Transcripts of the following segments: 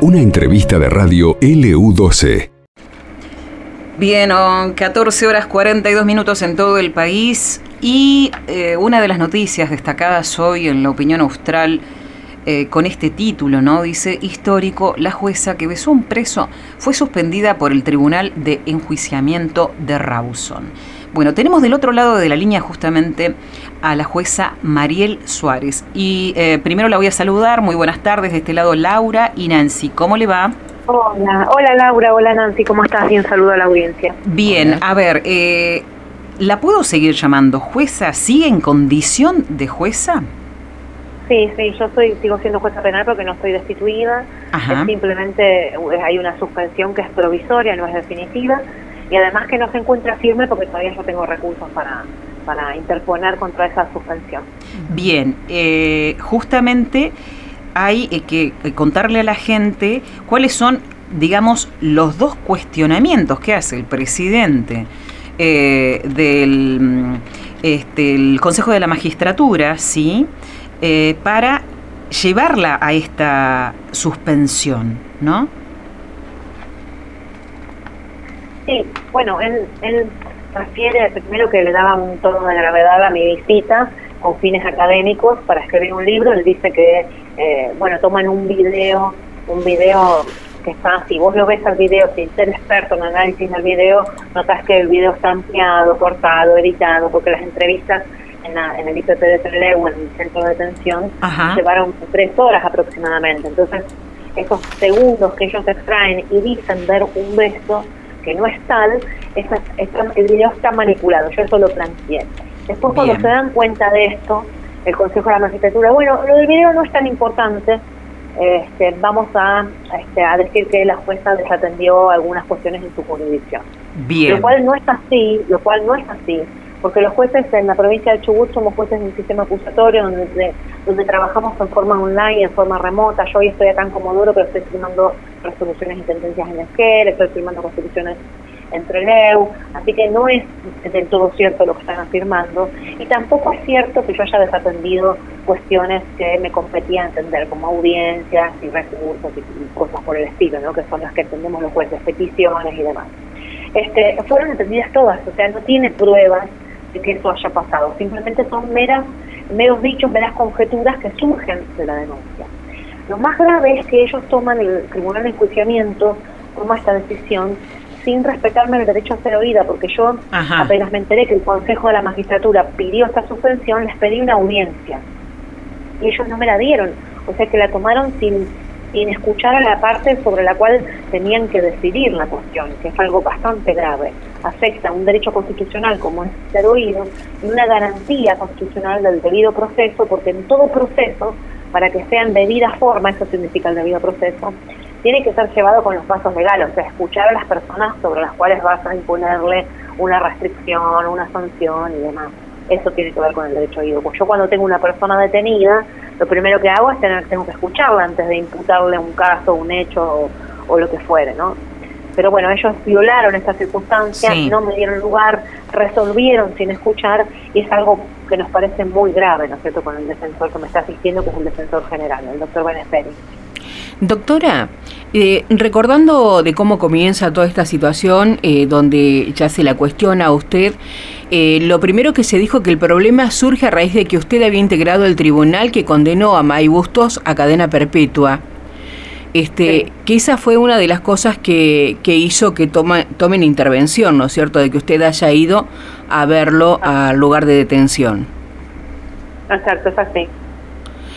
Una entrevista de radio LU12. Bien, 14 horas 42 minutos en todo el país y eh, una de las noticias destacadas hoy en la opinión austral eh, con este título, ¿no? Dice, histórico, la jueza que besó un preso fue suspendida por el Tribunal de Enjuiciamiento de Rawson. Bueno, tenemos del otro lado de la línea justamente a la jueza Mariel Suárez. Y eh, primero la voy a saludar, muy buenas tardes, de este lado Laura y Nancy. ¿Cómo le va? Hola, hola Laura, hola Nancy, ¿cómo estás? Bien, saludo a la audiencia. Bien, a ver, eh, ¿la puedo seguir llamando jueza? ¿Sigue en condición de jueza? Sí, sí, yo soy, sigo siendo jueza penal porque no estoy destituida. simplemente eh, hay una suspensión que es provisoria, no es definitiva. Y además que no se encuentra firme porque todavía yo tengo recursos para, para interponer contra esa suspensión. Bien, eh, justamente hay eh, que contarle a la gente cuáles son, digamos, los dos cuestionamientos que hace el presidente del mm, este, el Consejo de la Magistratura, ¿sí? Eh, para llevarla a esta suspensión, ¿no? Sí, bueno, él, él refiere primero que le daba un tono de gravedad a mi visita con fines académicos para escribir un libro. Él dice que, eh, bueno, toman un video, un video que está, si vos lo ves al video sin ser experto en análisis del video, notas que el video está ampliado, cortado, editado, porque las entrevistas en, el IPP de Trelew, en el centro de detención, llevaron tres horas aproximadamente. Entonces, esos segundos que ellos extraen y dicen ver un beso que no es tal, el video está manipulado. Yo eso lo planteé. Después, cuando se dan cuenta de esto, el Consejo de la Magistratura, bueno, lo del video no es tan importante, este, vamos a, este, a decir que la jueza desatendió algunas cuestiones en su jurisdicción. Bien. Lo cual no es así, lo cual no es así, porque los jueces en la provincia de Chubut somos jueces de un sistema acusatorio donde, donde trabajamos en forma online, en forma remota. Yo hoy estoy acá en Comodoro, pero estoy firmando resoluciones y sentencias en Esquel, estoy firmando constituciones entre Leu, así que no es del todo cierto lo que están afirmando y tampoco es cierto que yo haya desatendido cuestiones que me competía entender como audiencias y recursos y, cosas por el estilo, ¿no? que son las que entendemos los jueces, peticiones y demás. Este, fueron entendidas todas, o sea, no tiene pruebas de que eso haya pasado. Simplemente son meras, meros dichos, meras conjeturas que surgen de la denuncia. Lo más grave es que ellos toman, el Tribunal de Enjuiciamiento toma esta decisión sin respetarme el derecho a ser oída, porque yo apenas me enteré que el Consejo de la Magistratura pidió esta suspensión, les pedí una audiencia. Y ellos no me la dieron. O sea que la tomaron sin sin escuchar a la parte sobre la cual tenían que decidir la cuestión, que es algo bastante grave. Afecta un derecho constitucional como es ser oído y una garantía constitucional del debido proceso, porque en todo proceso, para que sea en debida forma, eso significa el debido proceso, tiene que ser llevado con los pasos legales, o sea, escuchar a las personas sobre las cuales vas a imponerle una restricción, una sanción y demás. Eso tiene que ver con el derecho oído. Pues yo cuando tengo una persona detenida, lo primero que hago es tener, tengo que escucharla antes de imputarle un caso, un hecho o, lo que fuere, ¿no? Pero bueno, ellos violaron esta circunstancia, no me dieron lugar, resolvieron sin escuchar y es algo que nos parece muy grave, ¿no es cierto?, con el defensor que me está asistiendo, que es el defensor general, el doctor Benesperi. Doctora, eh, recordando de cómo comienza toda esta situación, eh, donde ya se la cuestiona a usted, eh, lo primero que se dijo que el problema surge a raíz de que usted había integrado el tribunal que condenó a May Bustos a cadena perpetua. Este, que esa fue una de las cosas que, que hizo que toma, tomen intervención, ¿no es cierto?, de que usted haya ido a verlo al lugar de detención. Exacto, es así.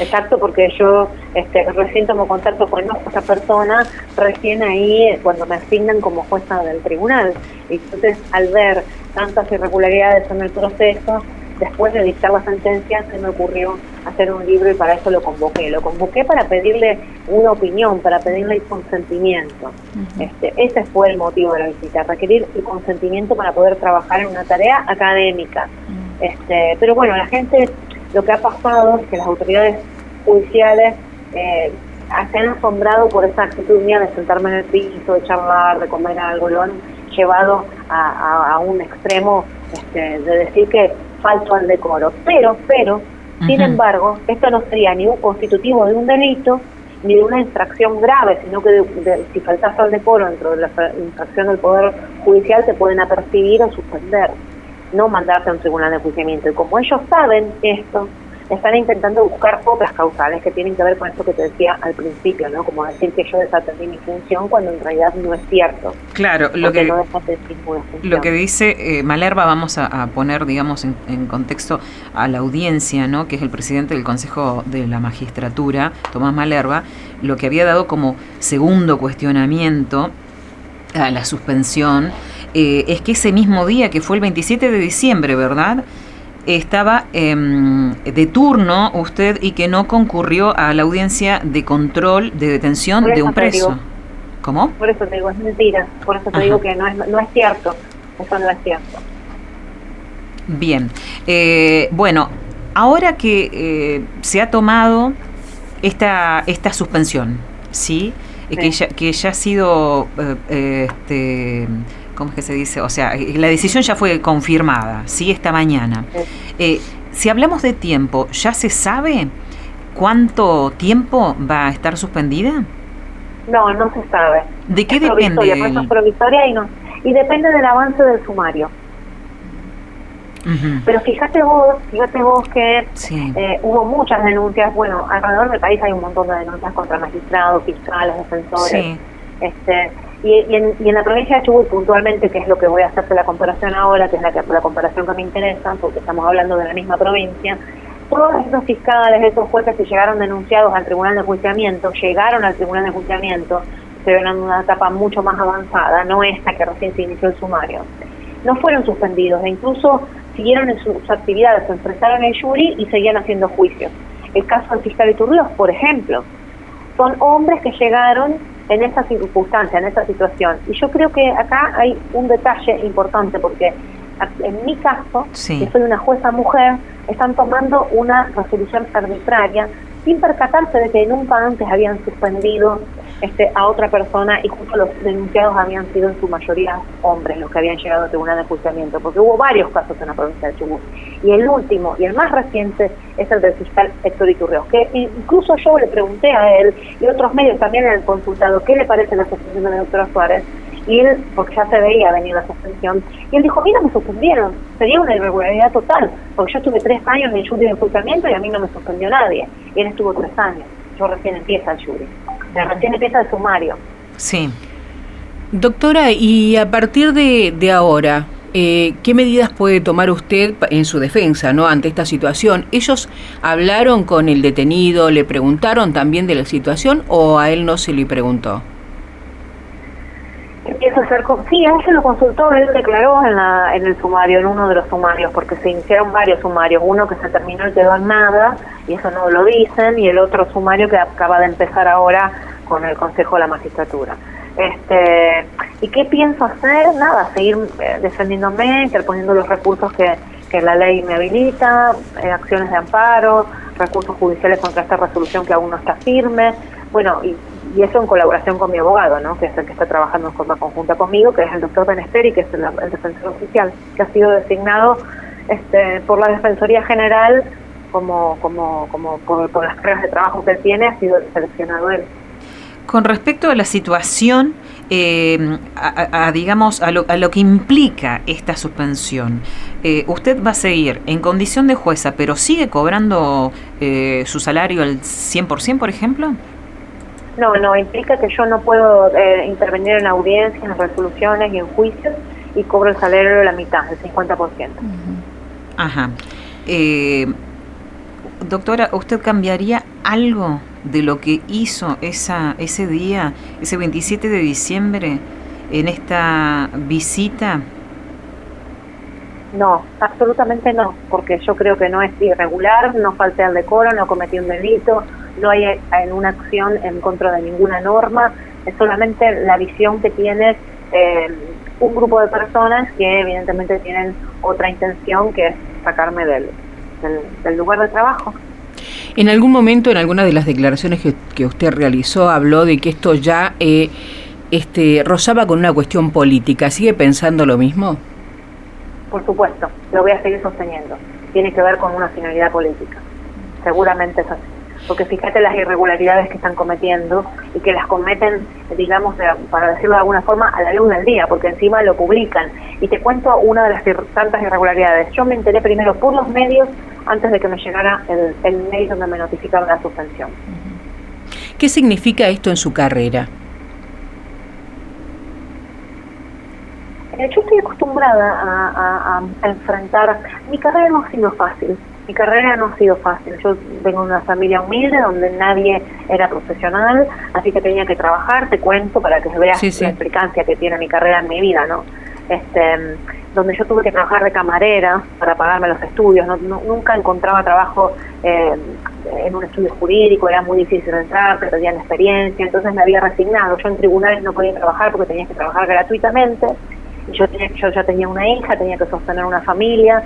Exacto, porque yo este, recién tomo contacto con esta persona, recién ahí cuando me asignan como jueza del tribunal. Y entonces, al ver tantas irregularidades en el proceso, después de dictar la sentencia, se me ocurrió hacer un libro y para eso lo convoqué. Lo convoqué para pedirle una opinión, para pedirle el consentimiento. este, ese fue el motivo de la visita, requerir el consentimiento para poder trabajar en una tarea académica. este, pero bueno, la gente lo que ha pasado es que las autoridades judiciales eh, se han asombrado por esa actitud mía de sentarme en el piso, de charlar, de comer algo, lo han llevado a, un extremo este, de decir que falto al decoro. Pero, pero, Sin embargo, esto no sería ni un constitutivo de un delito ni de una infracción grave, sino que si faltas al decoro dentro de la infracción del Poder Judicial te pueden apercibir o suspender, no mandarte a un tribunal de enjuiciamiento. Y como ellos saben esto, están intentando buscar otras causales que tienen que ver con esto que te decía al principio, ¿no? Como decir que yo desatendí mi función cuando en realidad no es cierto. Claro, lo que, lo que dice eh, Malerva, vamos a, poner, digamos, en, contexto a la audiencia, ¿no? Que es el presidente del Consejo de la Magistratura, Tomás Malerva, lo que había dado como segundo cuestionamiento a la suspensión eh, es que ese mismo día, que fue el 27 de diciembre, ¿verdad?, estaba em, de turno usted y que no concurrió a la audiencia de control de detención de un preso. ¿Cómo? Por eso te digo, es mentira. Por eso te digo que no es, no es cierto. Eso no es cierto. Bien. Eh, bueno, ahora que eh, se ha tomado esta, esta suspensión, ¿sí? Eh, que, ya, que ya ha sido este, ¿cómo es que se dice? O sea, la decisión ya fue confirmada, ¿sí? Esta mañana. Eh, si hablamos de tiempo, ¿ya se sabe cuánto tiempo va a estar suspendida? No, no se sabe. ¿De qué depende? Es provisoria y, no, y depende del avance del sumario. Pero fíjate vos, fíjate vos que eh, hubo muchas denuncias, bueno, alrededor del país hay un montón de denuncias contra magistrados, fiscales, defensores. Este, y, en, y, en, la provincia de Chubut puntualmente, que es lo que voy a hacer la comparación ahora, que es la, la comparación que me interesa, porque estamos hablando de la misma provincia, todos esos fiscales, esos jueces que llegaron denunciados al Tribunal de Juiciamiento, llegaron al Tribunal de Juiciamiento, se ven en una etapa mucho más avanzada, no esta que recién se inició el sumario. No fueron suspendidos e incluso siguieron en sus actividades, se enfrentaron el jury y seguían haciendo juicios. El caso del fiscal Iturrios, por ejemplo, son hombres que llegaron en esa circunstancia, en esa situación. Y yo creo que acá hay un detalle importante porque en mi caso, que soy una jueza mujer, están tomando una resolución arbitraria sin percatarse de que nunca antes habían suspendido este, a otra persona y justo los denunciados habían sido en su mayoría hombres los que habían llegado a tribunal de juzgamiento, porque hubo varios casos en la provincia de Chubut. Y el último y el más reciente es el del fiscal Héctor Iturreos, que incluso yo le pregunté a él y otros medios también en el consultado qué le parece la suspensión de la doctora Suárez, él, porque ya se veía venir la suspensión, y él dijo, mira, me suspendieron, sería una irregularidad total, porque yo estuve tres años en el jury de enjuiciamiento y a mí no me suspendió nadie, él estuvo tres años, yo recién empieza el jury, recién empieza el sumario. Sí. Doctora, y a partir de, de ahora, eh, ¿Qué medidas puede tomar usted en su defensa no ante esta situación? ¿Ellos hablaron con el detenido, le preguntaron también de la situación o a él no se le preguntó? Sí, a se lo consultó, él declaró en, la, en el sumario, en uno de los sumarios, porque se iniciaron varios sumarios, uno que se terminó y quedó en nada, y eso no lo dicen, y el otro sumario que acaba de empezar ahora con el Consejo de la Magistratura. Este, ¿Y qué pienso hacer? Nada, seguir eh, defendiéndome, interponiendo los recursos que, que la ley me habilita, eh, acciones de amparo, recursos judiciales contra esta resolución que aún no está firme. Bueno, y, y, eso en colaboración con mi abogado, ¿no? que es el que está trabajando en forma conjunta conmigo, que es el doctor Benesteri, que es el, defensor oficial, que ha sido designado este, por la Defensoría General como, como, como por, por las reglas de trabajo que él tiene, ha sido seleccionado él. Con respecto a la situación, eh, a, digamos, a lo, a lo, que implica esta suspensión, eh, ¿usted va a seguir en condición de jueza, pero sigue cobrando eh, su salario al 100%, por ejemplo? No, no, implica que yo no puedo intervenir en audiencias, en resoluciones y en juicios y cobro el salario de la mitad, el 50%. Ajá. doctora, ¿usted cambiaría algo de lo que hizo esa, ese día, ese 27 de diciembre, en esta visita? No, absolutamente no, porque yo creo que no es irregular, no falté al decoro, no cometí un delito, no hay en una acción en contra de ninguna norma, es solamente la visión que tiene eh, un grupo de personas que evidentemente tienen otra intención que es sacarme del, del lugar de trabajo. En algún momento, en alguna de las declaraciones que, usted realizó, habló de que esto ya eh, este, rozaba con una cuestión política. ¿Sigue pensando lo mismo? Por supuesto, lo voy a seguir sosteniendo. Tiene que ver con una finalidad política. seguramente es así. Porque fíjate las irregularidades que están cometiendo y que las cometen, digamos, para decirlo de alguna forma, a la luz del día, porque encima lo publican. Y te cuento una de las tantas irregularidades. Yo me enteré primero por los medios antes de que me llegara el, el mail donde me notificaban la suspensión. ¿Qué significa esto en su carrera? Eh, yo estoy acostumbrada a, enfrentar, mi carrera no ha sido fácil, mi carrera no ha sido fácil, yo vengo de una familia humilde donde nadie era profesional, así que tenía que trabajar, te cuento para que veas la explicancia que tiene mi carrera en mi vida, ¿no? Este, donde yo tuve que trabajar de camarera para pagarme los estudios, nunca encontraba trabajo eh, en un estudio jurídico, era muy difícil entrar, perdían experiencia, entonces me había resignado, yo en tribunales no podía trabajar porque tenía que trabajar gratuitamente, yo, tenía, yo ya tenía una hija, tenía que sostener una familia,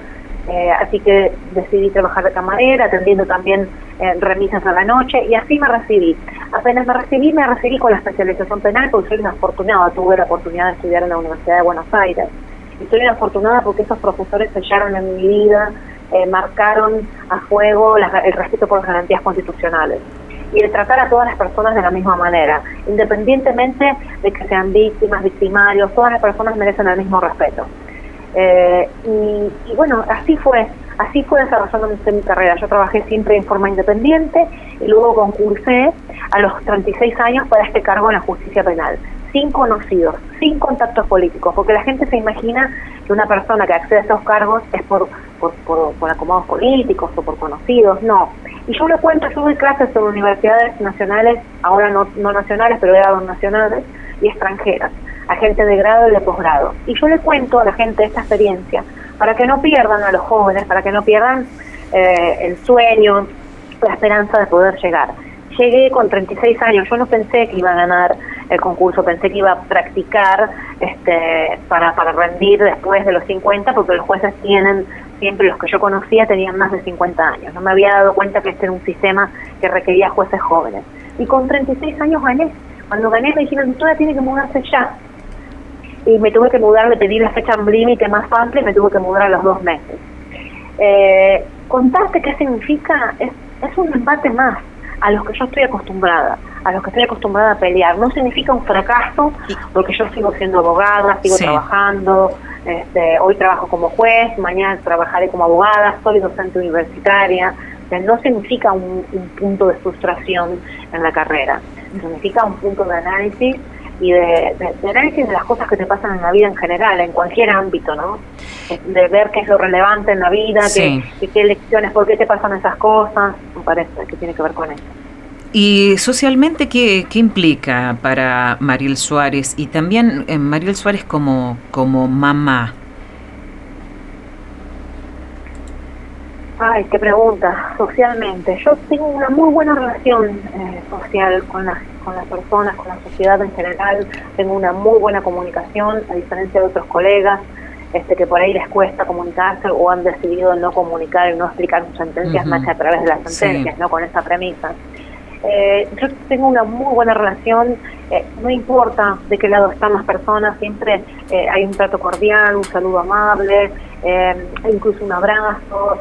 eh, así que decidí trabajar de camarera, atendiendo también eh, remisas a la noche y así me recibí. Apenas me recibí, me recibí con la especialización penal porque soy una afortunada, tuve la oportunidad de estudiar en la Universidad de Buenos Aires. Y soy una afortunada porque esos profesores sellaron en mi vida, eh, marcaron a fuego el respeto por las garantías constitucionales y el tratar a todas las personas de la misma manera, independientemente de que sean víctimas, victimarios, todas las personas merecen el mismo respeto. Eh, y, bueno, así fue, así fue desarrollándose mi carrera. Yo trabajé siempre en forma independiente y luego concursé a los 36 años para este cargo en la justicia penal, sin conocidos, sin contactos políticos, porque la gente se imagina que una persona que accede a estos cargos es por, por, por acomodos políticos o por conocidos, no y yo le cuento, yo doy clases en universidades nacionales, ahora no, no nacionales, pero he dado nacionales y extranjeras, a gente de grado y de posgrado. Y yo le cuento a la gente esta experiencia para que no pierdan a los jóvenes, para que no pierdan eh, el sueño, la esperanza de poder llegar. Llegué con 36 años, yo no pensé que iba a ganar el concurso, pensé que iba a practicar este, para, para rendir después de los 50, porque los jueces tienen siempre los que yo conocía tenían más de 50 años. No me había dado cuenta que este era un sistema que requería jueces jóvenes. Y con 36 años gané. Cuando gané me dijeron, todavía tiene que mudarse ya. Y me tuve que mudar, le pedí la fecha límite más amplia y me tuve que mudar a los dos meses. Eh, contarte qué significa es, es un embate más a los que yo estoy acostumbrada, a los que estoy acostumbrada a pelear. No significa un fracaso, porque yo sigo siendo abogada, sigo trabajando, este, hoy trabajo como juez, mañana trabajaré como abogada, soy docente universitaria. no significa un, punto de frustración en la carrera, significa un punto de análisis y de, análisis de las cosas que te pasan en la vida en general, en cualquier ámbito, ¿no? De ver qué es lo relevante en la vida, qué, qué lecciones, por qué te pasan esas cosas, me parece que tiene que ver con eso. ¿Y socialmente qué, qué implica para Mariel Suárez y también eh, Mariel Suárez como, como mamá? Ay, qué pregunta. Socialmente, yo tengo una muy buena relación eh, social con las, con las personas, con la sociedad en general. Tengo una muy buena comunicación, a diferencia de otros colegas este, que por ahí les cuesta comunicarse o han decidido no comunicar y no explicar sus sentencias más que a través de las sentencias, no con esa premisa. Eh, yo tengo una muy buena relación, eh, no importa de qué lado están las personas, siempre eh, hay un trato cordial, un saludo amable, incluso un abrazo,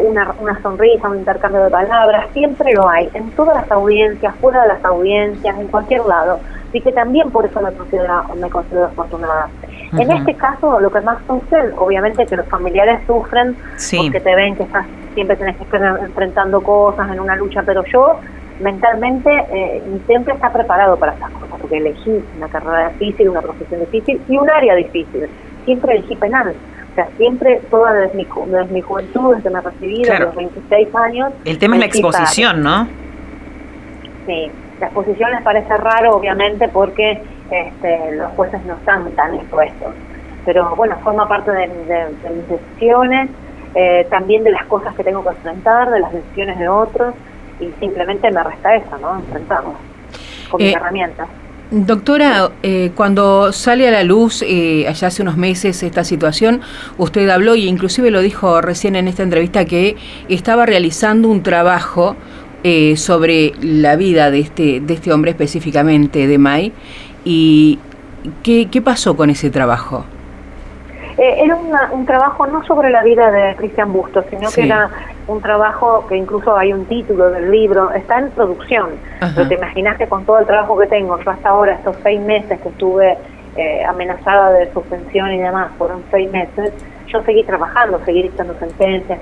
una, una sonrisa, un intercambio de palabras, siempre lo hay, en todas las audiencias, fuera de las audiencias, en cualquier lado. Así que también por eso me considero, me considero afortunada. En este caso, lo que más sucede, obviamente que los familiares sufren porque te ven que estás siempre tenés que estar enfrentando cosas en una lucha, pero yo mentalmente eh, siempre está preparado para esas cosas, porque elegí una carrera difícil, una profesión difícil y un área difícil. Siempre elegí penal. O sea, siempre, toda desde mi, desde mi juventud, desde me recibí, desde los 26 años. El tema es la exposición, ¿no? Sí, la exposición les parece raro, obviamente, porque este, los jueces no están tan expuestos. Pero bueno, forma parte de, mis decisiones, eh, también de las cosas que tengo que enfrentar, de las decisiones de otros y simplemente me resta eso, ¿no? Enfrentarlo con mis eh, herramientas. Doctora, eh, cuando sale a la luz eh, allá hace unos meses esta situación, usted habló y inclusive lo dijo recién en esta entrevista que estaba realizando un trabajo sobre la vida de este de este hombre específicamente de May y qué, qué pasó con ese trabajo. Eh, era un trabajo no sobre la vida de Cristian Bustos, sino que era un trabajo que incluso hay un título del libro, está en producción. Pero te imaginas que con todo el trabajo que tengo, yo hasta ahora, estos seis meses que estuve eh, amenazada de suspensión y demás, fueron seis meses, yo seguí trabajando, seguí dictando sentencias,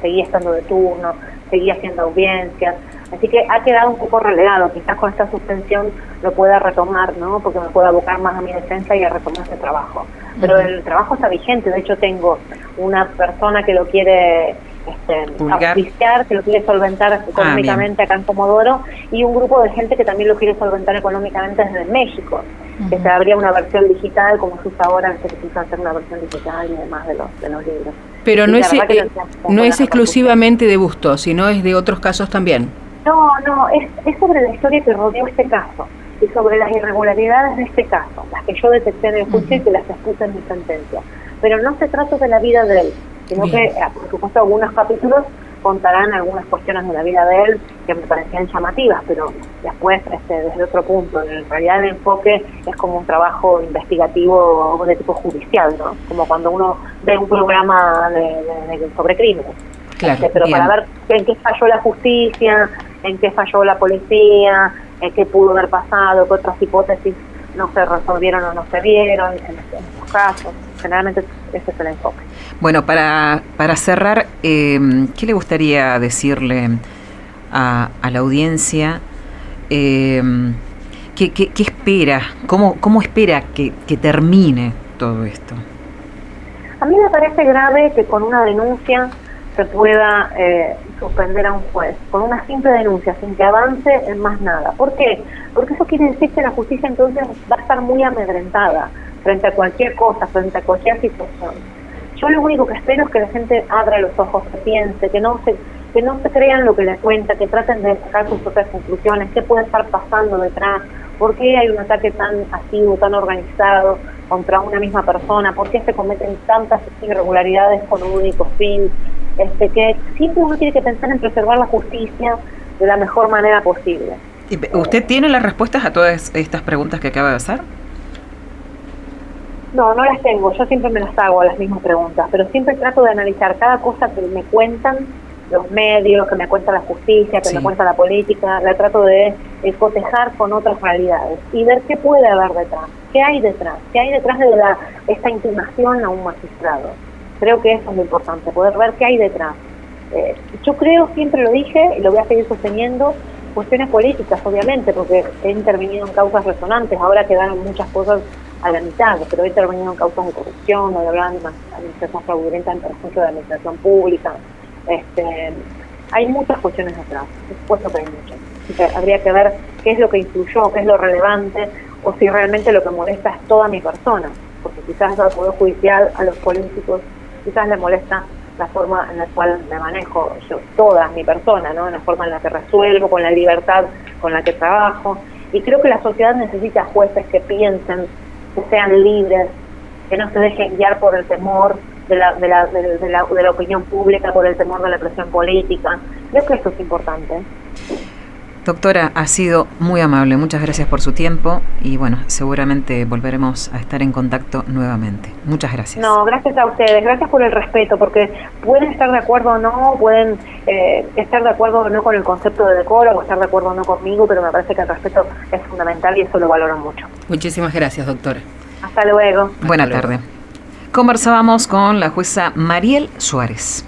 seguí estando de turno, seguí haciendo audiencias, así que ha quedado un poco relegado, quizás con esta suspensión lo pueda retomar, ¿no? porque me pueda abocar más a mi defensa y a retomar ese trabajo. Pero el trabajo está vigente, de hecho tengo una persona que lo quiere este, que lo quiere solventar ah, económicamente acá en Comodoro, y un grupo de gente que también lo quiere solventar económicamente desde México, que se habría una versión digital, como se usa ahora, que se quiso hacer una versión digital y demás de los, de los libros. Pero no es, eh, no es exclusivamente de Busto, sino es de otros casos también. No, no, es, es sobre la historia que rodeó este caso y sobre las irregularidades de este caso, las que yo detecté en el juicio y que las expuse en mi sentencia. Pero no se trata de la vida de él, sino que, eh, por supuesto, algunos capítulos contarán algunas cuestiones de la vida de él que me parecían llamativas, pero después, este, desde otro punto, en realidad el enfoque es como un trabajo investigativo de tipo judicial, ¿no? Como cuando uno ve un programa de, sobre crímenes. Claro, este, pero para ver en qué falló la justicia, en qué falló la policía, en qué pudo haber pasado, qué otras hipótesis no se resolvieron o no se vieron en, estos casos. Generalmente ese es el enfoque. Bueno, para, para cerrar, eh, ¿qué le gustaría decirle a, a la audiencia? Eh, ¿qué, qué, espera? ¿Cómo, cómo espera que, que termine todo esto? A mí me parece grave que con una denuncia se pueda eh, suspender a un juez con una simple denuncia, sin que avance en más nada. ¿Por qué? Porque eso quiere decir que la justicia entonces va a estar muy amedrentada frente a cualquier cosa, frente a cualquier situación. Yo lo único que espero es que la gente abra los ojos, que piense, que no se que no se crean lo que les cuenta, que traten de sacar sus propias conclusiones, qué puede estar pasando detrás, por qué hay un ataque tan activo, tan organizado contra una misma persona, por qué se cometen tantas irregularidades con un único fin, este, que siempre uno tiene que pensar en preservar la justicia de la mejor manera posible. ¿Usted tiene las respuestas a todas estas preguntas que acaba de hacer? No, no las tengo. Yo siempre me las hago las mismas preguntas, pero siempre trato de analizar cada cosa que me cuentan los medios, que me cuenta la justicia, que me cuenta la política. La trato de, cotejar con otras realidades y ver qué puede haber detrás, qué hay detrás, qué hay detrás de la, esta intimación a un magistrado. Creo que eso es lo importante, poder ver qué hay detrás. Eh, yo creo, siempre lo dije y lo voy a seguir sosteniendo, cuestiones políticas, obviamente, porque he intervenido en causas resonantes, ahora quedaron muchas cosas a la mitad, pero he intervenido en causas de corrupción, o de administración fraudulenta en perjuicio de la administración pública. Este, hay muchas cuestiones detrás, por supuesto que hay muchas. habría que ver qué es lo que influyó, qué es lo relevante, o si realmente lo que molesta es toda mi persona, porque quizás al Poder Judicial, a los políticos, quizás le molesta la forma en la cual me manejo yo, toda mi persona, ¿no? la forma en la que resuelvo, con la libertad con la que trabajo. Y creo que la sociedad necesita jueces que piensen, que sean libres, que no se dejen guiar por el temor de la, de la, de la, de la opinión pública, por el temor de la presión política. Creo que eso es importante. Doctora, ha sido muy amable, muchas gracias por su tiempo y bueno, seguramente volveremos a estar en contacto nuevamente. Muchas gracias. No, gracias a ustedes, gracias por el respeto, porque pueden estar de acuerdo o no, pueden eh, estar de acuerdo o no con el concepto de decoro, o estar de acuerdo o no conmigo, pero me parece que el respeto es fundamental y eso lo valoro mucho. Muchísimas gracias, doctora. Hasta luego. Buena tarde. Conversábamos con la jueza Mariel Suárez.